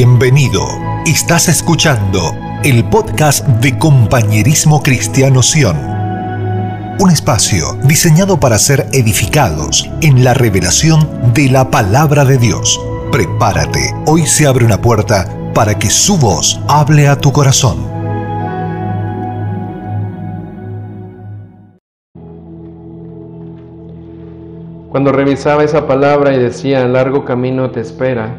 Bienvenido. Estás escuchando el podcast de Compañerismo Cristiano Sion. Un espacio diseñado para ser edificados en la revelación de la palabra de Dios. Prepárate, hoy se abre una puerta para que su voz hable a tu corazón. Cuando revisaba esa palabra y decía, largo camino te espera,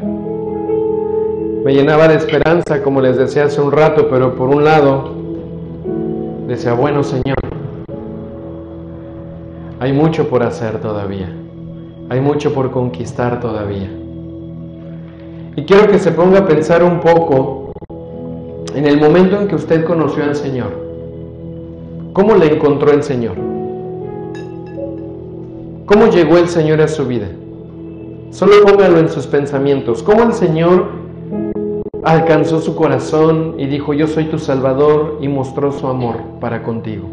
me llenaba de esperanza, como les decía hace un rato, pero por un lado decía, bueno Señor, hay mucho por hacer todavía, hay mucho por conquistar todavía. Y quiero que se ponga a pensar un poco en el momento en que usted conoció al Señor. ¿Cómo le encontró el Señor? ¿Cómo llegó el Señor a su vida? Solo póngalo en sus pensamientos. ¿Cómo el Señor alcanzó su corazón y dijo, yo soy tu Salvador y mostró su amor para contigo.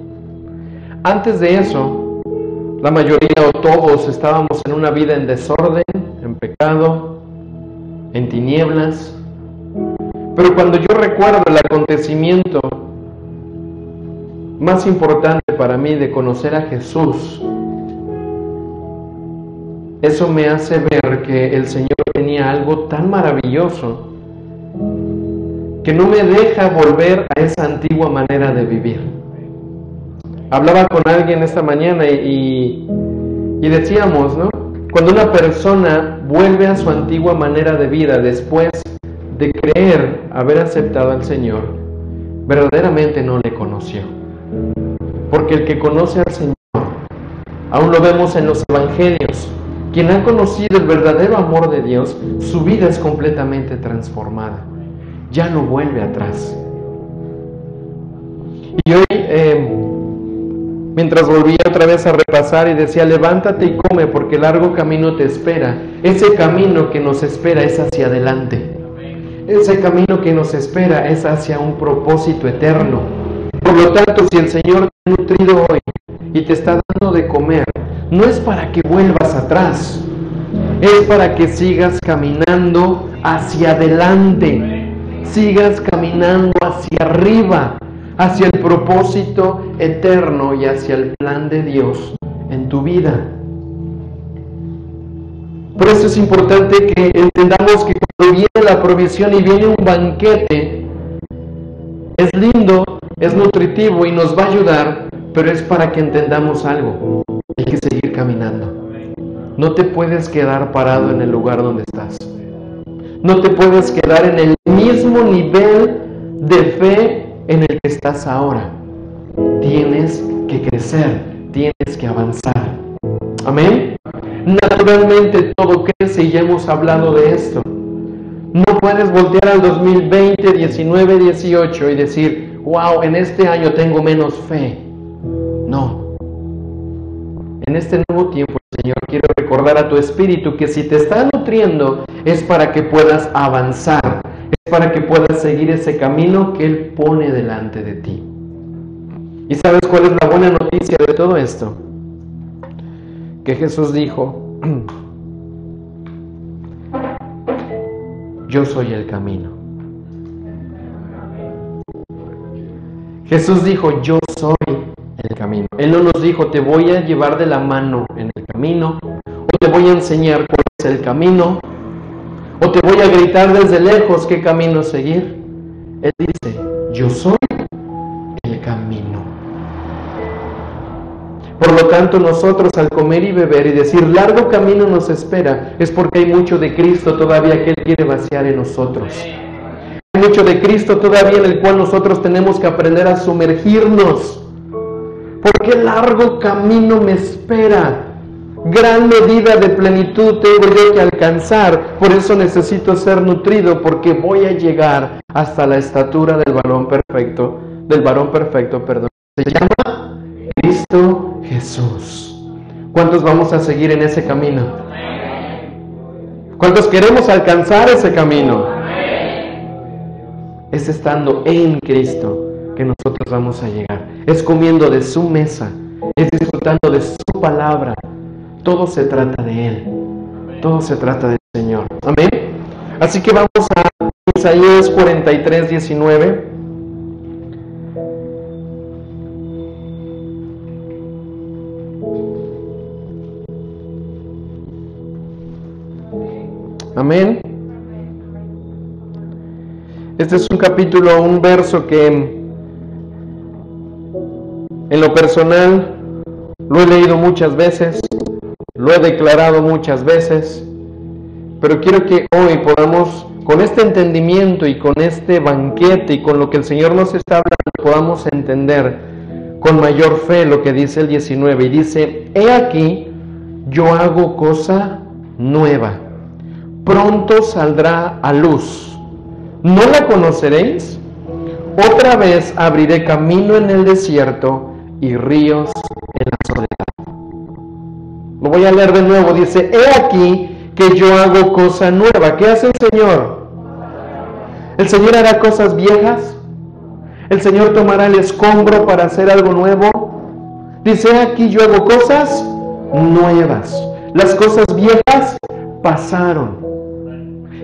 Antes de eso, la mayoría o todos estábamos en una vida en desorden, en pecado, en tinieblas. Pero cuando yo recuerdo el acontecimiento más importante para mí de conocer a Jesús, eso me hace ver que el Señor tenía algo tan maravilloso que no me deja volver a esa antigua manera de vivir. Hablaba con alguien esta mañana y, y, decíamos, ¿no? Cuando una persona vuelve a su antigua manera de vida después de creer haber aceptado al Señor, verdaderamente no le conoció. Porque el que conoce al Señor, aún lo vemos en los evangelios, quien ha conocido el verdadero amor de Dios, su vida es completamente transformada ya no vuelve atrás. Y hoy, eh, mientras volvía otra vez a repasar y decía, levántate y come porque largo camino te espera, ese camino que nos espera es hacia adelante. Ese camino que nos espera es hacia un propósito eterno. Por lo tanto, si el Señor te ha nutrido hoy y te está dando de comer, no es para que vuelvas atrás, es para que sigas caminando hacia adelante sigas caminando hacia arriba, hacia el propósito eterno y hacia el plan de Dios en tu vida. Por eso es importante que entendamos que cuando viene la provisión y viene un banquete, es lindo, es nutritivo y nos va a ayudar, pero es para que entendamos algo. Hay que seguir caminando. No te puedes quedar parado en el lugar donde estás. No te puedes quedar en el mismo nivel de fe en el que estás ahora. Tienes que crecer, tienes que avanzar. Amén. Naturalmente todo crece y ya hemos hablado de esto. No puedes voltear al 2020, 19, 18 y decir, wow, en este año tengo menos fe. No. En este nuevo tiempo, Señor, quiero recordar a tu espíritu que si te está nutriendo es para que puedas avanzar, es para que puedas seguir ese camino que Él pone delante de ti. ¿Y sabes cuál es la buena noticia de todo esto? Que Jesús dijo, yo soy el camino. Jesús dijo, yo soy el camino. Él no nos dijo, te voy a llevar de la mano en el camino, o te voy a enseñar cuál es el camino, o te voy a gritar desde lejos qué camino seguir. Él dice, yo soy el camino. Por lo tanto, nosotros al comer y beber y decir largo camino nos espera, es porque hay mucho de Cristo todavía que Él quiere vaciar en nosotros. Hay mucho de Cristo todavía en el cual nosotros tenemos que aprender a sumergirnos ¿Por qué largo camino me espera? Gran medida de plenitud tengo yo que alcanzar. Por eso necesito ser nutrido, porque voy a llegar hasta la estatura del varón perfecto, del varón perfecto, perdón. Se llama Cristo Jesús. ¿Cuántos vamos a seguir en ese camino? ¿Cuántos queremos alcanzar ese camino? Es estando en Cristo que nosotros vamos a llegar. Es comiendo de su mesa, es disfrutando de su palabra. Todo se trata de Él. Todo se trata del Señor. Amén. Así que vamos a Isaías 43, 19. Amén. Este es un capítulo, un verso que en lo personal lo he leído muchas veces, lo he declarado muchas veces, pero quiero que hoy podamos, con este entendimiento y con este banquete y con lo que el Señor nos está hablando, podamos entender con mayor fe lo que dice el 19. Y dice, he aquí, yo hago cosa nueva pronto saldrá a luz. ¿No la conoceréis? Otra vez abriré camino en el desierto y ríos en. Lo voy a leer de nuevo. Dice, he aquí que yo hago cosa nueva. ¿Qué hace el Señor? ¿El Señor hará cosas viejas? ¿El Señor tomará el escombro para hacer algo nuevo? Dice, he aquí yo hago cosas nuevas. Las cosas viejas pasaron.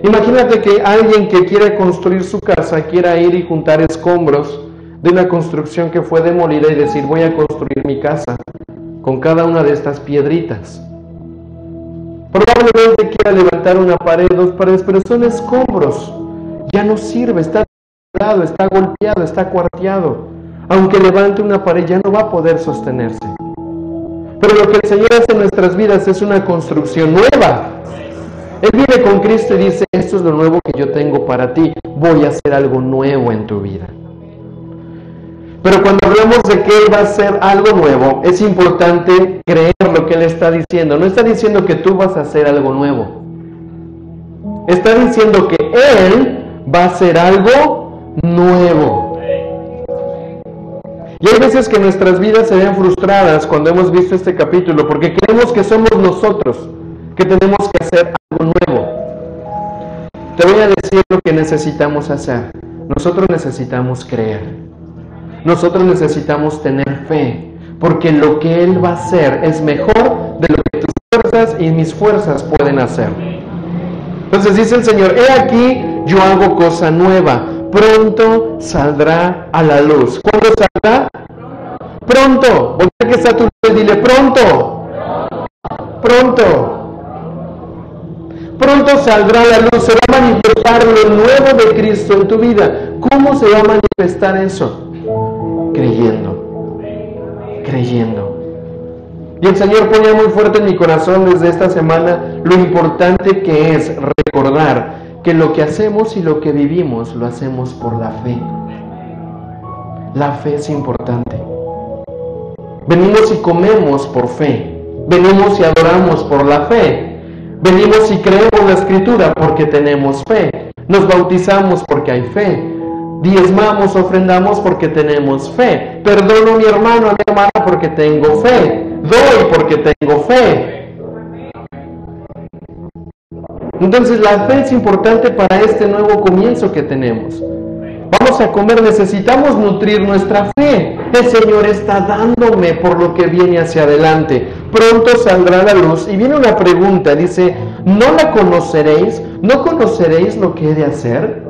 Imagínate que alguien que quiere construir su casa quiera ir y juntar escombros de una construcción que fue demolida y decir voy a construir mi casa con cada una de estas piedritas. Probablemente quiera levantar una pared, dos paredes, pero son escombros. Ya no sirve, está está golpeado, está cuarteado. Aunque levante una pared ya no va a poder sostenerse. Pero lo que el Señor hace en nuestras vidas es una construcción nueva. Él vive con Cristo y dice, esto es lo nuevo que yo tengo para ti, voy a hacer algo nuevo en tu vida. Pero cuando hablamos de que Él va a hacer algo nuevo, es importante creer lo que Él está diciendo. No está diciendo que tú vas a hacer algo nuevo. Está diciendo que Él va a hacer algo nuevo. Y hay veces que nuestras vidas se ven frustradas cuando hemos visto este capítulo, porque creemos que somos nosotros que tenemos que hacer algo nuevo. Te voy a decir lo que necesitamos hacer. Nosotros necesitamos creer. Nosotros necesitamos tener fe, porque lo que Él va a hacer es mejor de lo que tus fuerzas y mis fuerzas pueden hacer. Entonces dice el Señor, he aquí, yo hago cosa nueva, pronto saldrá a la luz. ¿Cuándo saldrá? Pronto. Voltea que está tu y dile, pronto. Pronto. Pronto saldrá la luz, se va a manifestar lo nuevo de Cristo en tu vida. ¿Cómo se va a manifestar eso? Creyendo, creyendo. Y el Señor ponía muy fuerte en mi corazón desde esta semana lo importante que es recordar que lo que hacemos y lo que vivimos lo hacemos por la fe. La fe es importante. Venimos y comemos por fe. Venimos y adoramos por la fe. Venimos y creemos la escritura porque tenemos fe. Nos bautizamos porque hay fe. Diezmamos, ofrendamos porque tenemos fe. Perdono a mi hermano, a mi hermana porque tengo fe. Doy porque tengo fe. Entonces la fe es importante para este nuevo comienzo que tenemos. Vamos a comer, necesitamos nutrir nuestra fe. El Señor está dándome por lo que viene hacia adelante pronto saldrá la luz. Y viene una pregunta, dice, ¿no la conoceréis? ¿No conoceréis lo que he de hacer?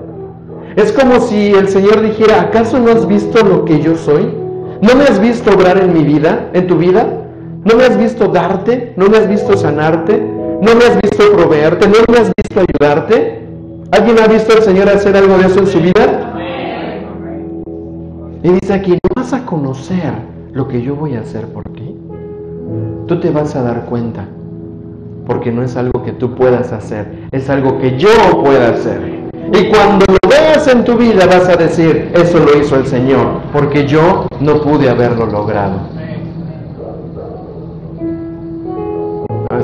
Es como si el Señor dijera, ¿acaso no has visto lo que yo soy? ¿No me has visto obrar en mi vida, en tu vida? ¿No me has visto darte? ¿No me has visto sanarte? ¿No me has visto proveerte? ¿No me has visto ayudarte? ¿Alguien ha visto al Señor hacer algo de eso en su vida? Y dice aquí, ¿no vas a conocer lo que yo voy a hacer por ti? tú te vas a dar cuenta, porque no es algo que tú puedas hacer, es algo que yo pueda hacer. Y cuando lo veas en tu vida vas a decir, eso lo hizo el Señor, porque yo no pude haberlo logrado.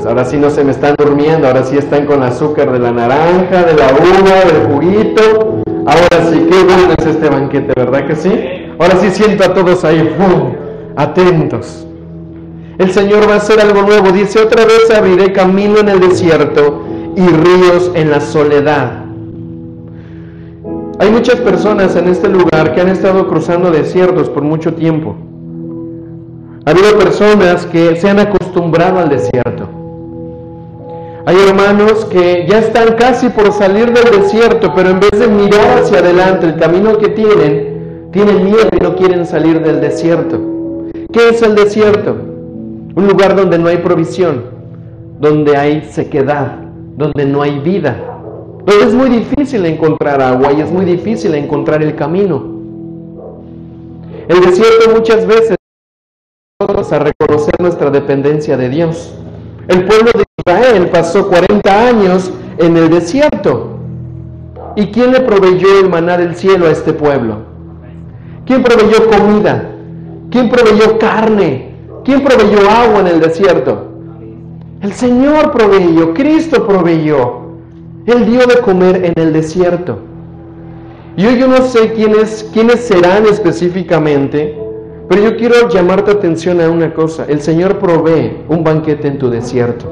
Ahora sí no se me están durmiendo, ahora sí están con azúcar de la naranja, de la uva, del juguito. Ahora sí, qué bueno es este banquete, ¿verdad que sí? Ahora sí siento a todos ahí, ¡pum! atentos. El Señor va a hacer algo nuevo. Dice, otra vez abriré camino en el desierto y ríos en la soledad. Hay muchas personas en este lugar que han estado cruzando desiertos por mucho tiempo. Ha habido personas que se han acostumbrado al desierto. Hay hermanos que ya están casi por salir del desierto, pero en vez de mirar hacia adelante el camino que tienen, tienen miedo y no quieren salir del desierto. ¿Qué es el desierto? Un lugar donde no hay provisión, donde hay sequedad, donde no hay vida, donde es muy difícil encontrar agua y es muy difícil encontrar el camino. El desierto muchas veces a reconocer nuestra dependencia de Dios. El pueblo de Israel pasó 40 años en el desierto. ¿Y quién le proveyó el maná del cielo a este pueblo? ¿Quién proveyó comida? ¿Quién proveyó carne? ¿Quién proveyó agua en el desierto? El Señor proveyó, Cristo proveyó. Él dio de comer en el desierto. Y hoy yo no sé quiénes, quiénes serán específicamente, pero yo quiero llamar tu atención a una cosa. El Señor provee un banquete en tu desierto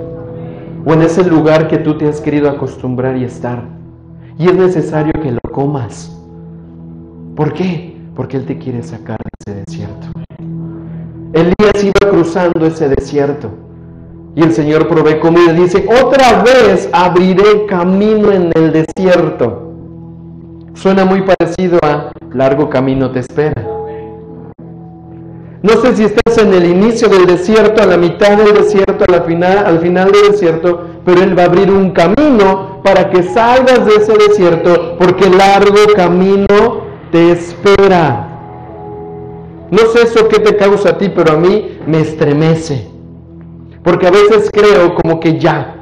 o en ese lugar que tú te has querido acostumbrar y estar. Y es necesario que lo comas. ¿Por qué? Porque Él te quiere sacar de ese desierto. Elías iba cruzando ese desierto y el Señor provee comida. Dice, otra vez abriré camino en el desierto. Suena muy parecido a largo camino te espera. No sé si estás en el inicio del desierto, a la mitad del desierto, a la final, al final del desierto, pero Él va a abrir un camino para que salgas de ese desierto, porque largo camino te espera. No sé eso qué te causa a ti, pero a mí me estremece. Porque a veces creo como que ya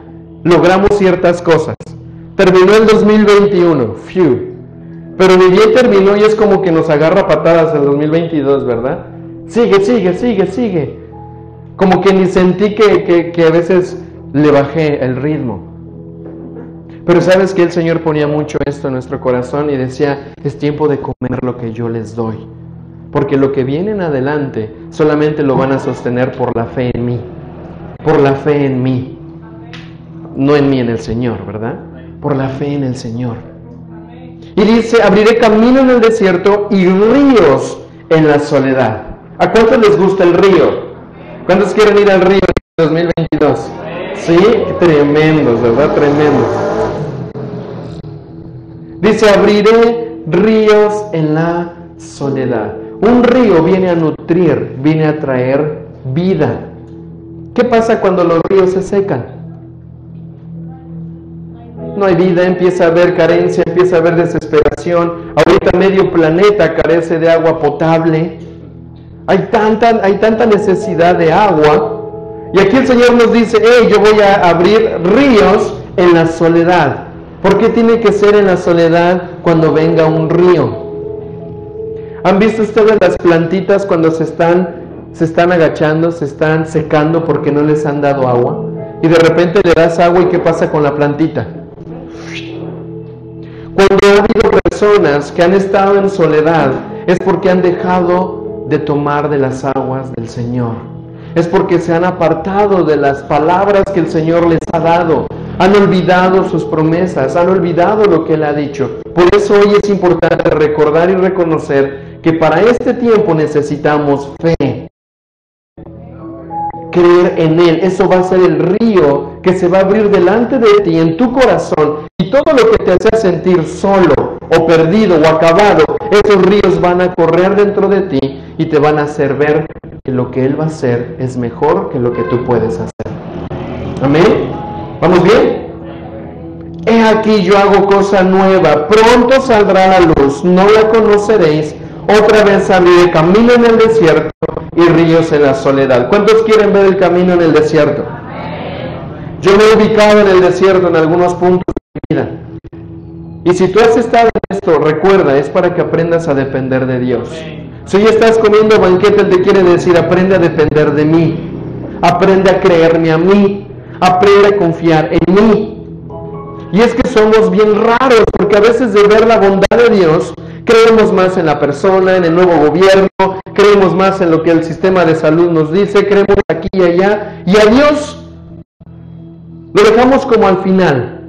logramos ciertas cosas. Terminó el 2021, phew. Pero mi bien terminó y es como que nos agarra patadas el 2022, ¿verdad? Sigue, sigue, sigue, sigue. Como que ni sentí que, a veces le bajé el ritmo. Pero sabes que el Señor ponía mucho esto en nuestro corazón y decía, es tiempo de comer lo que yo les doy. Porque lo que viene en adelante solamente lo van a sostener por la fe en mí. Por la fe en mí. No en mí, en el Señor, ¿verdad? Por la fe en el Señor. Y dice, abriré camino en el desierto y ríos en la soledad. ¿A cuántos les gusta el río? ¿Cuántos quieren ir al río en 2022? Sí, tremendos, ¿verdad? Tremendos. Dice, abriré ríos en la soledad. Un río viene a nutrir, viene a traer vida. ¿Qué pasa cuando los ríos se secan? No hay vida, empieza a haber carencia, empieza a haber desesperación. Ahorita medio planeta carece de agua potable. Hay tanta, hay tanta necesidad de agua. Y aquí el Señor nos dice, hey, yo voy a abrir ríos en la soledad. ¿Por qué tiene que ser en la soledad cuando venga un río? ¿Han visto ustedes las plantitas cuando se están, se están agachando, se están secando porque no les han dado agua? Y de repente le das agua y ¿qué pasa con la plantita? Cuando ha habido personas que han estado en soledad es porque han dejado de tomar de las aguas del Señor. Es porque se han apartado de las palabras que el Señor les ha dado. Han olvidado sus promesas, han olvidado lo que Él ha dicho. Por eso hoy es importante recordar y reconocer que para este tiempo necesitamos fe. Creer en Él. Eso va a ser el río que se va a abrir delante de ti, en tu corazón. Y todo lo que te hace sentir solo o perdido o acabado, esos ríos van a correr dentro de ti y te van a hacer ver que lo que Él va a hacer es mejor que lo que tú puedes hacer. Amén. ¿Vamos bien? He aquí yo hago cosa nueva, pronto saldrá la luz, no la conoceréis, otra vez abriré camino en el desierto y ríos en la soledad. ¿Cuántos quieren ver el camino en el desierto? Yo me he ubicado en el desierto en algunos puntos de mi vida. Y si tú has estado en esto, recuerda, es para que aprendas a depender de Dios. Si hoy estás comiendo banquete, te quiere decir, aprende a depender de mí, aprende a creerme a mí, aprende a confiar en mí. Y es que somos bien raros, porque a veces de ver la bondad de Dios, creemos más en la persona, en el nuevo gobierno, creemos más en lo que el sistema de salud nos dice, creemos aquí y allá, y a Dios lo dejamos como al final.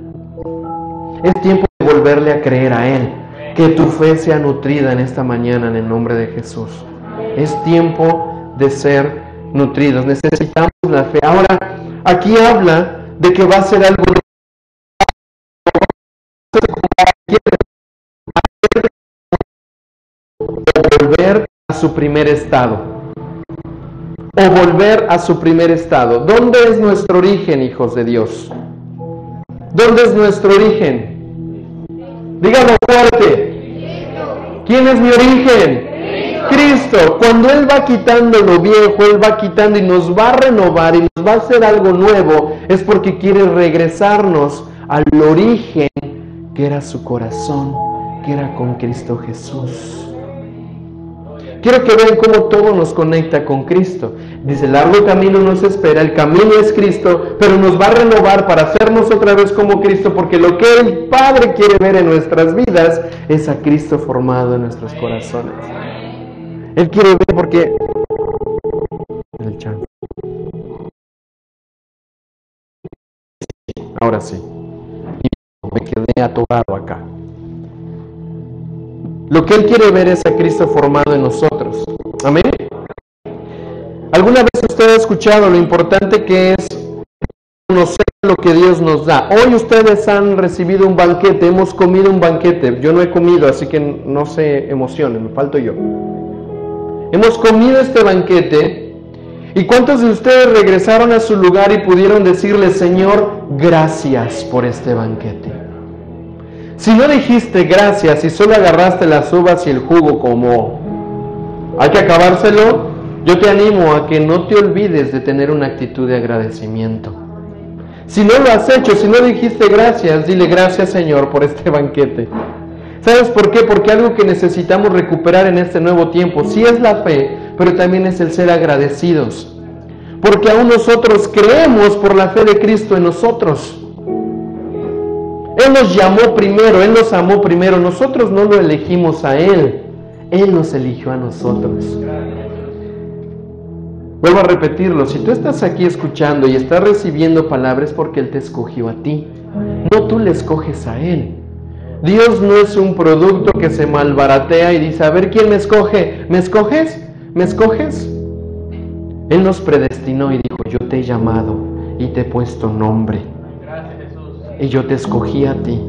Es tiempo de volverle a creer a Él. Que tu fe sea nutrida en esta mañana en el nombre de Jesús. Es tiempo de ser nutridos. Necesitamos la fe. Ahora, aquí habla de que va a ser algo volver su primer estado. O volver a su primer estado. ¿Dónde es nuestro origen, hijos de Dios? ¿Dónde es nuestro origen? Dígalo fuerte. ¿Quién es mi origen? Cristo. Cuando Él va quitando lo viejo, Él va quitando y nos va a renovar y nos va a hacer algo nuevo, es porque quiere regresarnos al origen que era su corazón, que era con Cristo Jesús. Quiero que vean cómo todo nos conecta con Cristo. Dice, largo camino nos espera, el camino es Cristo, pero nos va a renovar para hacernos otra vez como Cristo, porque lo que el Padre quiere ver en nuestras vidas es a Cristo formado en nuestros corazones. Él quiere ver porque... El Ahora sí. Me quedé atorado acá. Lo que Él quiere ver es a Cristo formado en nosotros. Amén. ¿Alguna vez usted ha escuchado lo importante que es conocer lo que Dios nos da? Hoy ustedes han recibido un banquete, hemos comido un banquete. Yo no he comido, así que no se emocionen, me falto yo. Hemos comido este banquete. ¿Y cuántos de ustedes regresaron a su lugar y pudieron decirle, Señor, gracias por este banquete? Si no dijiste gracias y solo agarraste las uvas y el jugo como hay que acabárselo, yo te animo a que no te olvides de tener una actitud de agradecimiento. Si no lo has hecho, si no dijiste gracias, dile gracias Señor por este banquete. ¿Sabes por qué? Porque algo que necesitamos recuperar en este nuevo tiempo, sí es la fe, pero también es el ser agradecidos. Porque aún nosotros creemos por la fe de Cristo en nosotros. Él nos llamó primero, Él nos amó primero. Nosotros no lo elegimos a Él, Él nos eligió a nosotros. Vuelvo a repetirlo, si tú estás aquí escuchando y estás recibiendo palabras porque Él te escogió a ti, no tú le escoges a Él. Dios no es un producto que se malbaratea y dice, a ver quién me escoge, ¿me escoges? ¿Me escoges? Él nos predestinó y dijo, yo te he llamado y te he puesto nombre y yo te escogí a ti.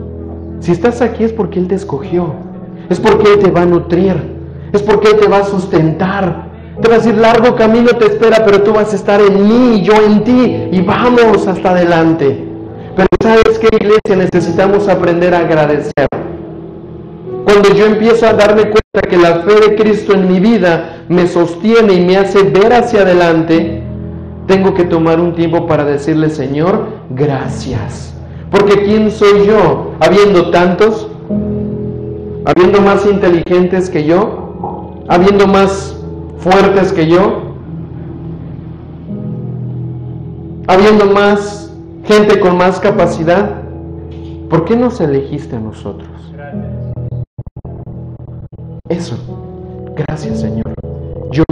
Si estás aquí es porque Él te escogió, es porque Él te va a nutrir, es porque Él te va a sustentar. Te va a largo camino te espera, pero tú vas a estar en mí y yo en ti y vamos hasta adelante. Pero sabes que iglesia necesitamos aprender a agradecer. Cuando yo empiezo a darme cuenta que la fe de Cristo en mi vida me sostiene y me hace ver hacia adelante, tengo que tomar un tiempo para decirle, Señor, gracias. Porque ¿quién soy yo? Habiendo tantos, habiendo más inteligentes que yo, habiendo más fuertes que yo, habiendo más gente con más capacidad, ¿por qué nos elegiste a nosotros? Eso. Gracias, Señor. Yo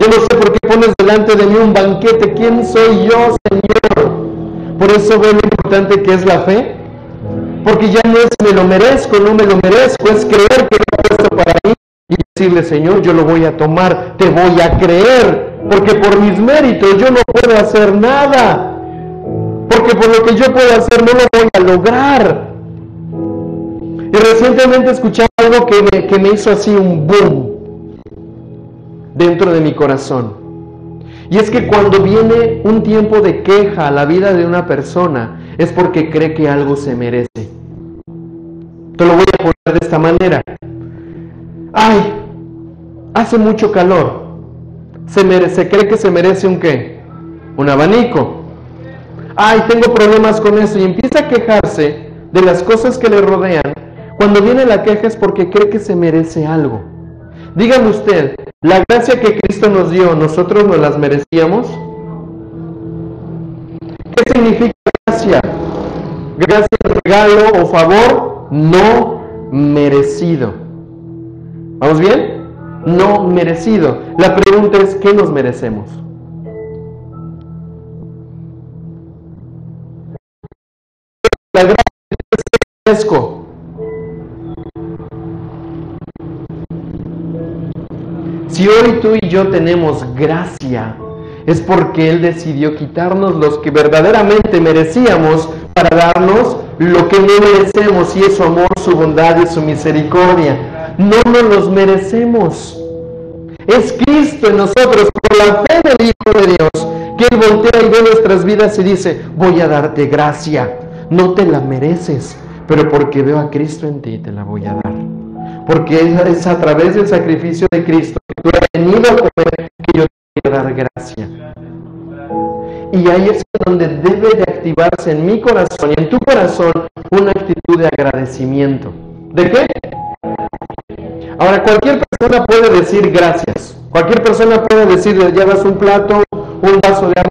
Yo no sé por qué pones delante de mí un banquete. ¿Quién soy yo, Señor? Por eso ve lo importante que es la fe. Porque ya no es me lo merezco, no me lo merezco, es creer que lo puesto para mí y decirle, Señor, yo lo voy a tomar, te voy a creer, porque por mis méritos yo no puedo hacer nada. Porque por lo que yo puedo hacer no lo voy a lograr. Y recientemente escuché algo que que me hizo así un boom dentro de mi corazón. Y es que cuando viene un tiempo de queja a la vida de una persona, es porque cree que algo se merece. Te lo voy a poner de esta manera. Ay, hace mucho calor. Se, cree que se merece un qué? Un abanico. Ay, tengo problemas con eso. Y empieza a quejarse de las cosas que le rodean. Cuando viene la queja es porque cree que se merece algo. Dígame usted, ¿la gracia que Cristo nos dio, nosotros nos las merecíamos? ¿Qué significa gracia? Gracia, regalo o favor no merecido. ¿Vamos bien? No merecido. La pregunta es, ¿qué nos merecemos? La gracia es Si hoy tú y yo tenemos gracia, es porque Él decidió quitarnos los que verdaderamente merecíamos para darnos lo que no merecemos y es su amor, su bondad y su misericordia. No nos los merecemos. Es Cristo en nosotros, por la fe del Hijo de Dios, que Él voltea y ve nuestras vidas y dice, voy a darte gracia. No te la mereces, pero porque veo a Cristo en ti, te la voy a dar. Porque es a través del sacrificio de Cristo que tú has venido a comer que yo te a dar gracia. Y ahí es donde debe de activarse en mi corazón y en tu corazón una actitud de agradecimiento. ¿De qué? Ahora, cualquier persona puede decir gracias. Cualquier persona puede decir, llevas un plato, un vaso de agua,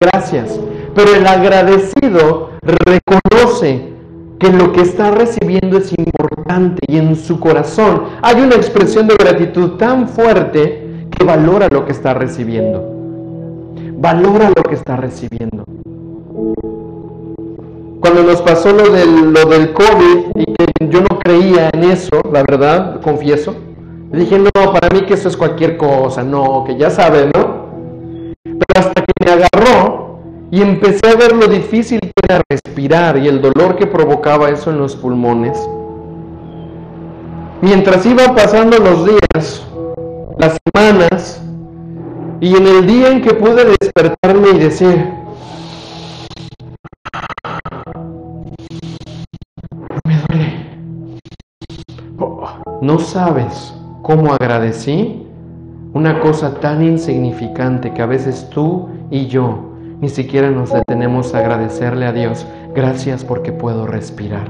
gracias. Pero el agradecido reconoce que lo que está recibiendo es importante y en su corazón hay una expresión de gratitud tan fuerte que valora lo que está recibiendo. Valora lo que está recibiendo. Cuando nos pasó lo del, lo del COVID y que yo no creía en eso, la verdad, confieso, dije, no, para mí que eso es cualquier cosa, no, que ya saben, ¿no? Pero hasta que me agarró y empecé a ver lo difícil que era respirar y el dolor que provocaba eso en los pulmones, mientras iban pasando los días, las semanas, y en el día en que pude despertarme y decir, me duele, no sabes cómo agradecí una cosa tan insignificante que a veces tú y yo ni siquiera nos detenemos a agradecerle a Dios, gracias porque puedo respirar.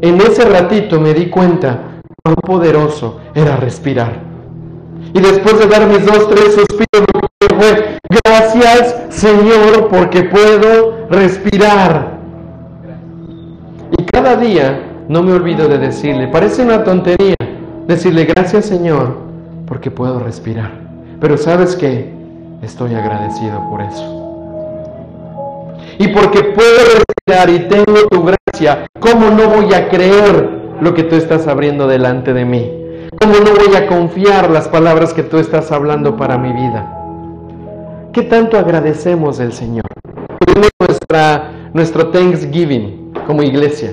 En ese ratito me di cuenta cuán poderoso era respirar. Y después de dar mis dos, tres suspiros, fue, gracias Señor porque puedo respirar. Y cada día no me olvido de decirle, parece una tontería, decirle gracias Señor porque puedo respirar. Pero sabes que estoy agradecido por eso. Y porque puedo respirar y tengo tu gracia, ¿cómo no voy a creer lo que tú estás abriendo delante de mí? ¿Cómo no voy a confiar las palabras que tú estás hablando para mi vida? ¿Qué tanto agradecemos del Señor? Tuvimos nuestra, nuestro Thanksgiving como iglesia,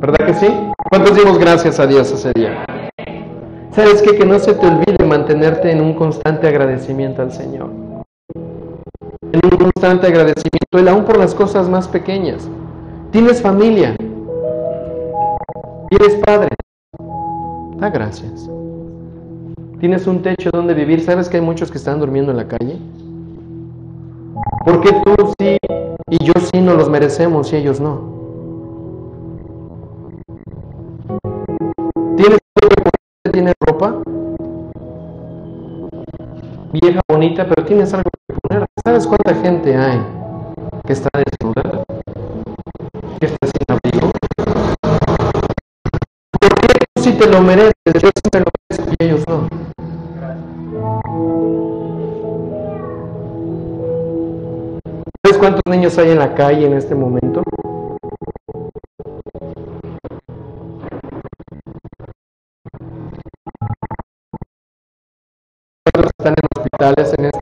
¿verdad que sí? ¿Cuántos dimos gracias a Dios ese día? ¿Sabes qué? Que no se te olvide mantenerte en un constante agradecimiento al Señor. En un constante agradecimiento, Él aún por las cosas más pequeñas. Tienes familia. Tienes padre. Da gracias. Tienes un techo donde vivir. ¿Sabes que hay muchos que están durmiendo en la calle? ¿Por qué tú sí y yo sí no los merecemos y ellos no? ¿Tienes ¿Tienes ropa? Vieja, bonita, pero tienes algo. ¿Sabes cuánta gente hay que está desnuda? Que está sin abrigo? si te lo mereces, yo sí me lo merezco y ellos no. ¿Sabes cuántos niños hay en la calle en este momento? ¿Cuántos están en hospitales en este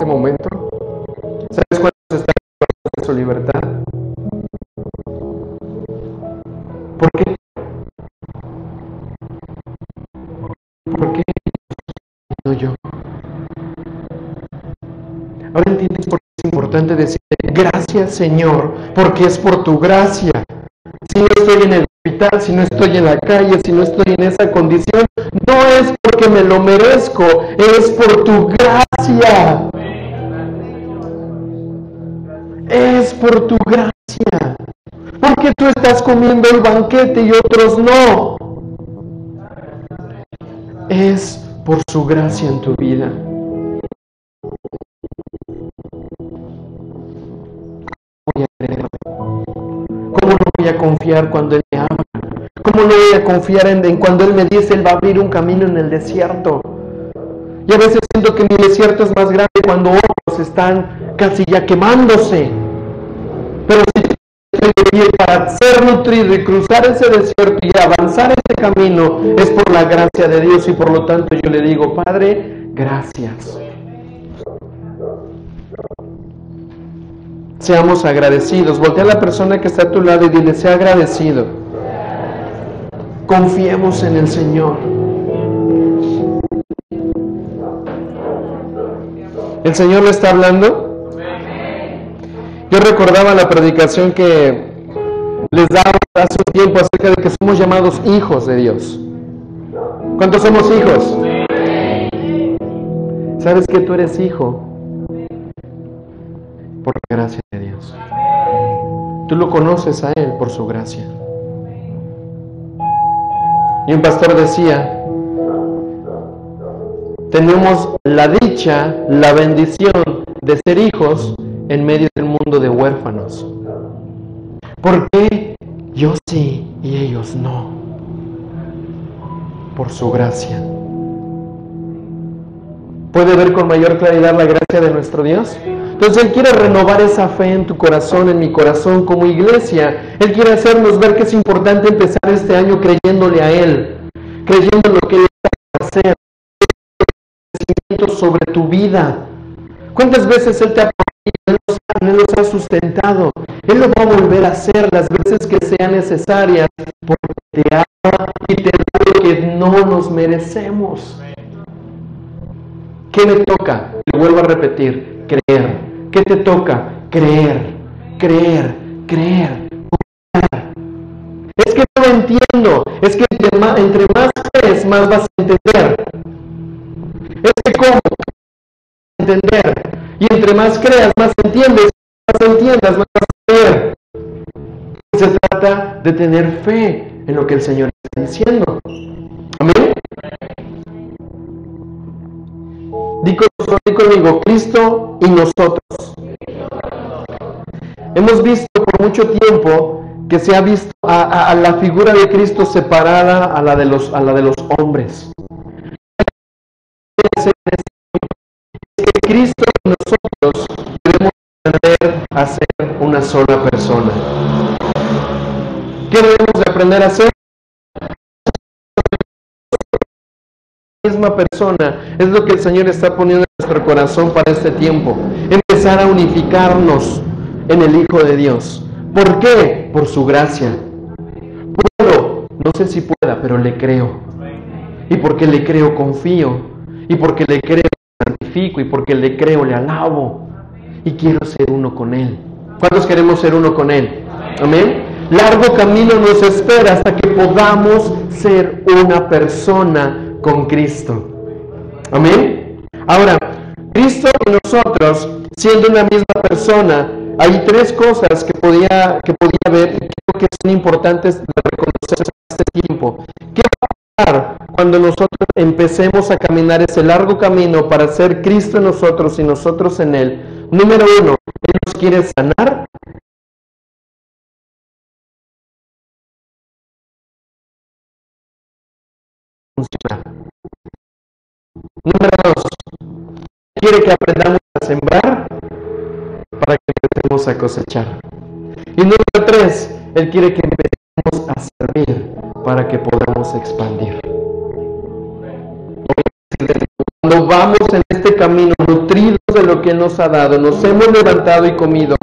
libertad? ¿Por qué? ¿Por qué no yo? Ahora entiendes por qué es importante decir gracias Señor, porque es por tu gracia. Si no estoy en el hospital, si no estoy en la calle, si no estoy en esa condición, no es porque me lo merezco, es por tu gracia. Es por tu gracia. Porque tú estás comiendo el banquete y otros no es por su gracia en tu vida. ¿Cómo no voy a confiar cuando Él me ama? ¿Cómo no voy a confiar en, cuando Él me dice Él va a abrir un camino en el desierto? Y a veces siento que mi desierto es más grande cuando otros están casi ya quemándose. Pero si para ser nutrido y cruzar ese desierto y avanzar ese camino es por la gracia de Dios y por lo tanto yo le digo, Padre, gracias. seamos agradecidos. Voltea a la persona que está a tu lado y dile, sea agradecido. Confiemos en el Señor. ¿El Señor le está hablando? Yo recordaba la predicación que les daba hace un tiempo acerca de que somos llamados hijos de Dios. ¿Cuántos somos hijos? ¿Sabes que tú eres hijo? Por la gracia de Dios. Tú lo conoces a Él por su gracia. Y un pastor decía, tenemos la dicha, la bendición de ser hijos en medio del mundo de huérfanos. ¿Por qué yo sí y ellos no? Por su gracia. ¿Puede ver con mayor claridad la gracia de nuestro Dios? Entonces Él quiere renovar esa fe en tu corazón, en mi corazón como iglesia. Él quiere hacernos ver que es importante empezar este año creyéndole a Él, creyendo en lo que Él a hacer, sobre tu vida. ¿Cuántas veces Él te ha Él los ha sustentado? Él lo va a volver a hacer las veces que sean necesarias porque te ama y te da lo que no nos merecemos. ¿Qué me toca? Le vuelvo a repetir, creer. ¿Qué te toca? Creer, creer, creer. Es que no lo entiendo. Es que entre más, entre más crees, más vas a entender. Es que cómo entender. Y entre más creas, más entiendes. Más entiendas, más creer. Se trata de tener fe en lo que el Señor está diciendo. Amén. Digo conmigo, Cristo y nosotros. Hemos visto por mucho tiempo que se ha visto a, la figura de Cristo separada a la de los, a la de los hombres. Cristo nosotros debemos aprender a ser una sola persona. ¿Qué debemos de aprender a hacer? misma persona. Es lo que el Señor está poniendo en nuestro corazón para este tiempo. Empezar a unificarnos en el Hijo de Dios. ¿Por qué? Por su gracia. Puedo, no sé si pueda, pero le creo. Y porque le creo confío. Y porque le creo santifico. Y porque le creo le alabo. Y quiero ser uno con Él. ¿Cuántos queremos ser uno con Él? Amén. Largo camino nos espera hasta que podamos ser una persona con Cristo. Amén. Ahora, Cristo y nosotros, siendo una misma persona, hay tres cosas que podía, que podía ver y creo que son importantes de reconocer en este tiempo. ¿Qué cuando nosotros empecemos a caminar ese largo camino para ser Cristo en nosotros y nosotros en Él? Número uno, Él nos quiere sanar Número dos, quiere que aprendamos a sembrar para que empecemos a cosechar. Y número tres, Él quiere que empecemos a servir para que podamos expandir. Cuando vamos en este camino nutridos de lo que nos ha dado, nos hemos levantado y comido,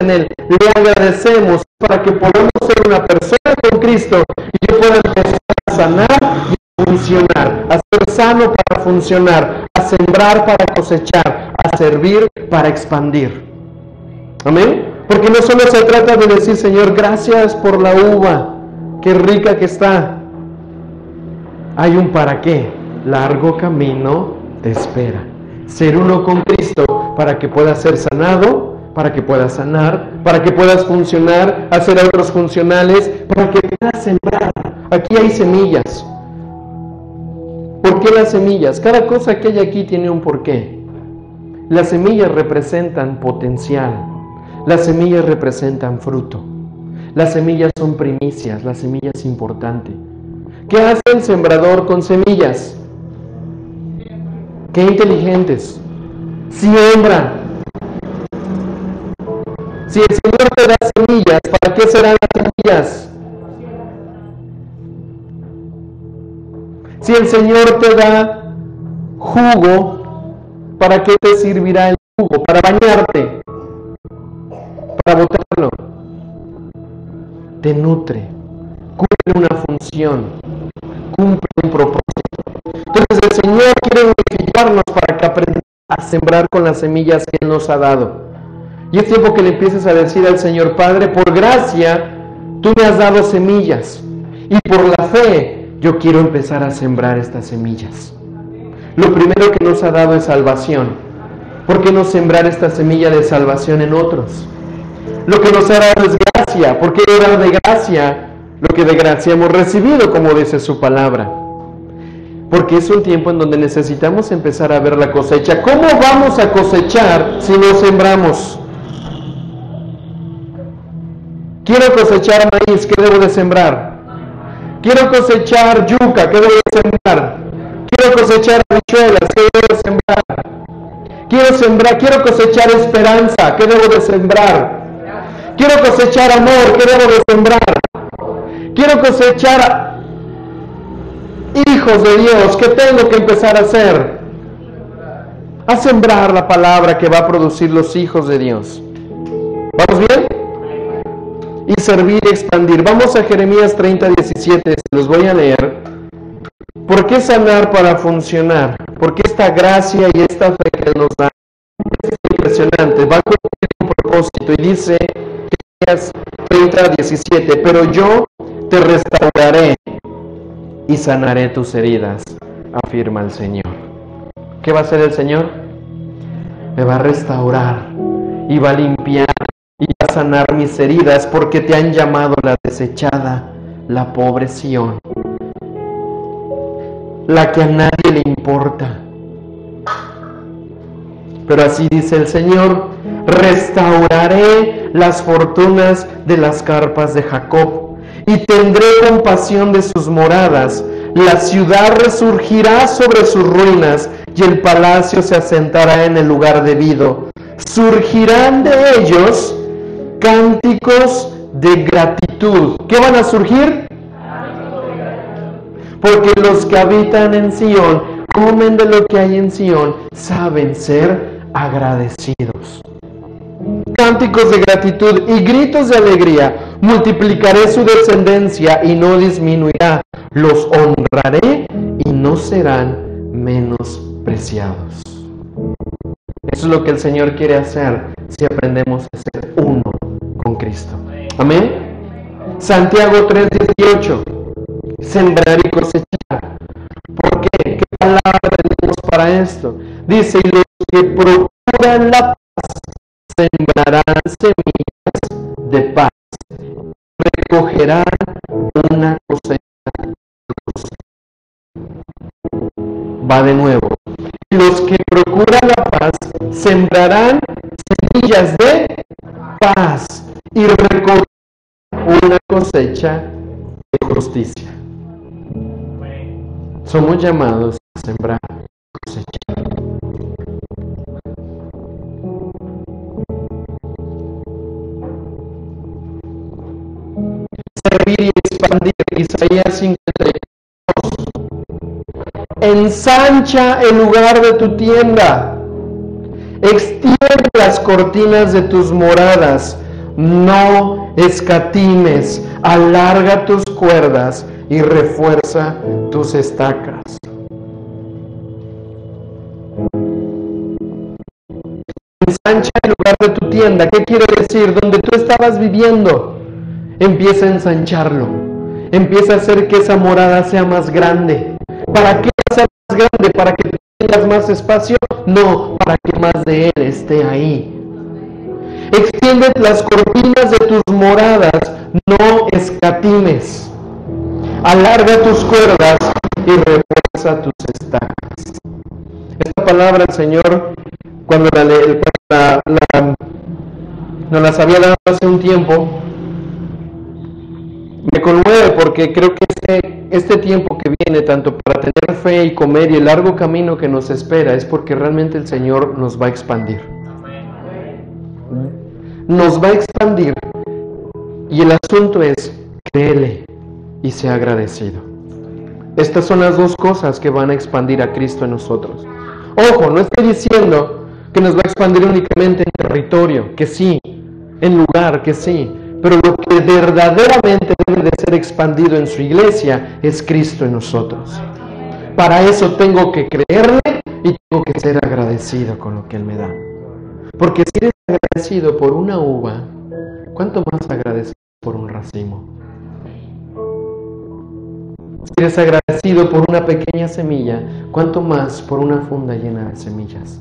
en Él, le agradecemos para que podamos ser una persona con Cristo y yo pueda empezar a sanar y funcionar, a ser sano para funcionar, a sembrar para cosechar, a servir para expandir. Amén. Porque no solo se trata de decir, Señor, gracias por la uva, qué rica que está. Hay un para qué. Largo camino te espera. Ser uno con Cristo para que puedas ser sanado, para que puedas sanar, para que puedas funcionar, hacer otros funcionales, para que puedas sembrar. Aquí hay semillas. ¿Por qué las semillas? Cada cosa que hay aquí tiene un porqué. Las semillas representan potencial. Las semillas representan fruto. Las semillas son primicias, la semilla es importante. ¿Qué hace el sembrador con semillas? Qué inteligentes. Siembra. Si el Señor te da semillas, ¿para qué serán las semillas? Si el Señor te da jugo, ¿para qué te servirá el jugo? Para bañarte. para botarlo. Te nutre, cumple una función, cumple un propósito. Señor quiere unificarnos para que aprendamos a sembrar con las semillas que nos ha dado. Y es tiempo que le empieces a decir al Señor, Padre, por gracia, tú me has dado semillas. Y por la fe, yo quiero empezar a sembrar estas semillas. Lo primero que nos ha dado es salvación. ¿Por qué no sembrar esta semilla de salvación en otros? Lo que nos ha dado es gracia. ¿Por qué dar de gracia lo que de gracia hemos recibido, como dice su palabra? Porque es un tiempo en donde necesitamos empezar a ver la cosecha. ¿Cómo vamos a cosechar si no sembramos? Quiero cosechar maíz, ¿qué debo de sembrar? Quiero cosechar yuca, ¿qué debo de sembrar? Quiero cosechar habichuelas, ¿qué debo de sembrar? Quiero sembrar, quiero cosechar esperanza, ¿qué debo de sembrar? Quiero cosechar amor, ¿qué debo de sembrar? Quiero cosechar hijos de Dios, ¿qué tengo que empezar a hacer? A sembrar la palabra que va a producir los hijos de Dios. ¿Vamos bien? Y servir y expandir. Vamos a Jeremías 30, 17, los voy a leer. ¿Por qué sanar para funcionar? Porque esta gracia y esta fe que nos da es impresionante, va a cumplir un propósito y dice Jeremías 30, 17, pero yo te restauraré y sanaré tus heridas, afirma el Señor. ¿Qué va a hacer el Señor? Me va a restaurar y va a limpiar y va a sanar mis heridas porque te han llamado la desechada, la pobre Sión, la que a nadie le importa. Pero así dice el Señor, restauraré las fortunas de las carpas de Jacob y tendré compasión de sus moradas. La ciudad resurgirá sobre sus ruinas y el palacio se asentará en el lugar debido. Surgirán de ellos cánticos de gratitud. ¿Qué van a surgir? Porque los que habitan en Sión comen de lo que hay en Sión, saben ser agradecidos. Cánticos de gratitud y gritos de alegría. Multiplicaré su descendencia y no disminuirá. Los honraré y no serán menospreciados. Eso es lo que el Señor quiere hacer si aprendemos a ser uno con Cristo. Amén. Santiago 3:18. Sembrar y cosechar. ¿Por qué? ¿Qué palabra tenemos para esto? Dice, y los que procuran la paz sembrarán semillas de paz. Una cosecha. Va de nuevo. Los que procuran la paz sembrarán semillas de paz y recogerán una cosecha de justicia. Somos llamados a sembrar y Isaías 52. Ensancha el lugar de tu tienda. Extiende las cortinas de tus moradas. No escatimes. Alarga tus cuerdas y refuerza tus estacas. Ensancha el lugar de tu tienda. ¿Qué quiere decir? Donde tú estabas viviendo, empieza a ensancharlo. Empieza a hacer que esa morada sea más grande. ¿Para qué sea más grande? ¿Para que tengas más espacio? No, para que más de Él esté ahí. Extiende las cortinas de tus moradas, no escatimes. Alarga tus cuerdas y refuerza tus estacas. Esta palabra el Señor, cuando la, la, la, nos las había dado hace un tiempo, me conmueve porque creo que este, este tiempo que viene, tanto para tener fe y comer y el largo camino que nos espera, es porque realmente el Señor nos va a expandir. Nos va a expandir. Y el asunto es, créele y sea agradecido. Estas son las dos cosas que van a expandir a Cristo en nosotros. Ojo, no estoy diciendo que nos va a expandir únicamente en territorio, que sí, en lugar que sí, pero lo que verdaderamente debe de ser expandido en su iglesia es Cristo en nosotros. Para eso tengo que creerle y tengo que ser agradecido con lo que Él me da. Porque si eres agradecido por una uva, ¿cuánto más agradecido por un racimo? Si eres agradecido por una pequeña semilla, ¿cuánto más por una funda llena de semillas?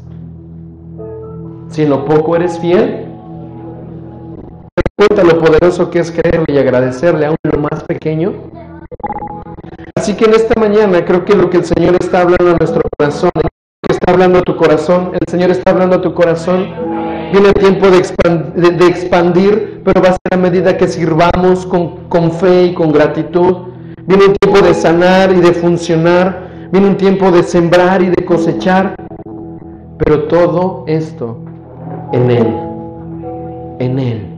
Si en lo poco eres fiel, cuenta lo poderoso que es creerle y agradecerle aún lo más pequeño. Así que en esta mañana creo que lo que el Señor está hablando a nuestro corazón, está hablando a tu corazón, el Señor está hablando a tu corazón. Viene el tiempo de, expandir, pero va a ser a medida que sirvamos con, con fe y con gratitud. Viene un tiempo de sanar y de funcionar. Viene un tiempo de sembrar y de cosechar. Pero todo esto en Él. En Él.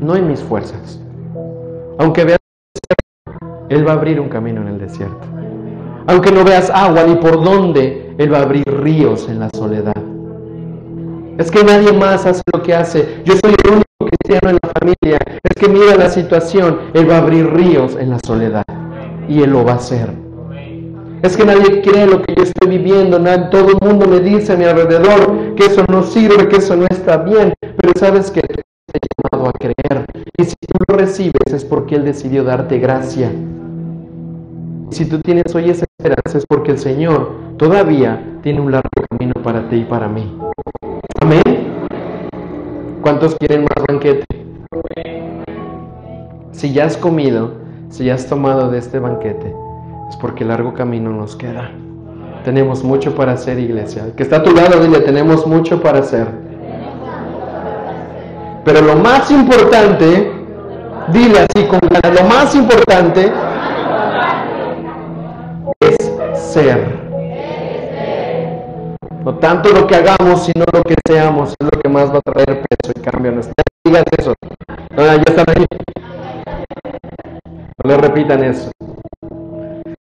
No en mis fuerzas. Aunque veas, Él va a abrir un camino en el desierto. Aunque no veas agua ni por dónde, Él va a abrir ríos en la soledad. Es que nadie más hace lo que hace. Yo soy el único cristiano en la familia. Es que mira la situación. Él va a abrir ríos en la soledad y Él lo va a hacer. Es que nadie cree lo que yo estoy viviendo, todo el mundo me dice a mi alrededor que eso no sirve, que eso no está bien, pero sabes que llamado a creer. Y si tú lo recibes es porque Él decidió darte gracia. Y si tú tienes hoy esa esperanza es porque el Señor todavía tiene un largo camino para ti y para mí. Amén. ¿Cuántos quieren más banquete? Si ya has comido, si ya has tomado de este banquete, es porque largo camino nos queda. Tenemos mucho para hacer, iglesia. Que está a tu lado, dile, tenemos mucho para hacer. Pero lo más importante, dile así con lo más importante es ser. No tanto lo que hagamos, sino lo que seamos, es lo que más va a traer peso y cambio a nuestra vida. eso. ya están ahí. No le repitan eso.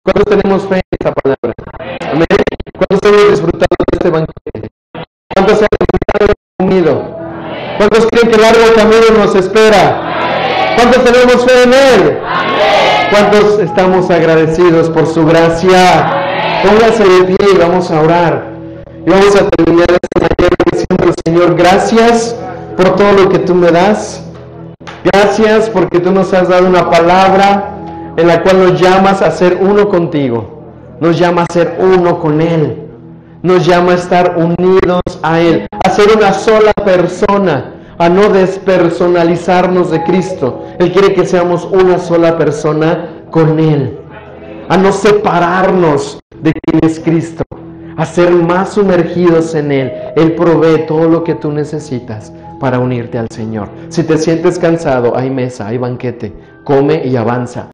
¿Cuántos tenemos fe en esta palabra? Amén. ¿Cuántos hemos disfrutado de este banquete? ¿Cuántos? ¿Cuántos creen que largo camino nos espera? ¿Cuántos tenemos fe en Él? ¿Cuántos estamos agradecidos por su gracia? Póngase de pie y vamos a orar. Y vamos a terminar esta mañana diciendo, Señor, gracias por todo lo que tú me das. Gracias porque tú nos has dado una palabra en la cual nos llamas a ser uno contigo, nos llama a ser uno con Él, nos llama a estar unidos a Él, ser una sola persona, a no despersonalizarnos de Cristo. Él quiere que seamos una sola persona con Él, a no separarnos de quién es Cristo, a ser más sumergidos en Él. Él provee todo lo que tú necesitas para unirte al Señor. Si te sientes cansado, hay mesa, hay banquete, come y avanza.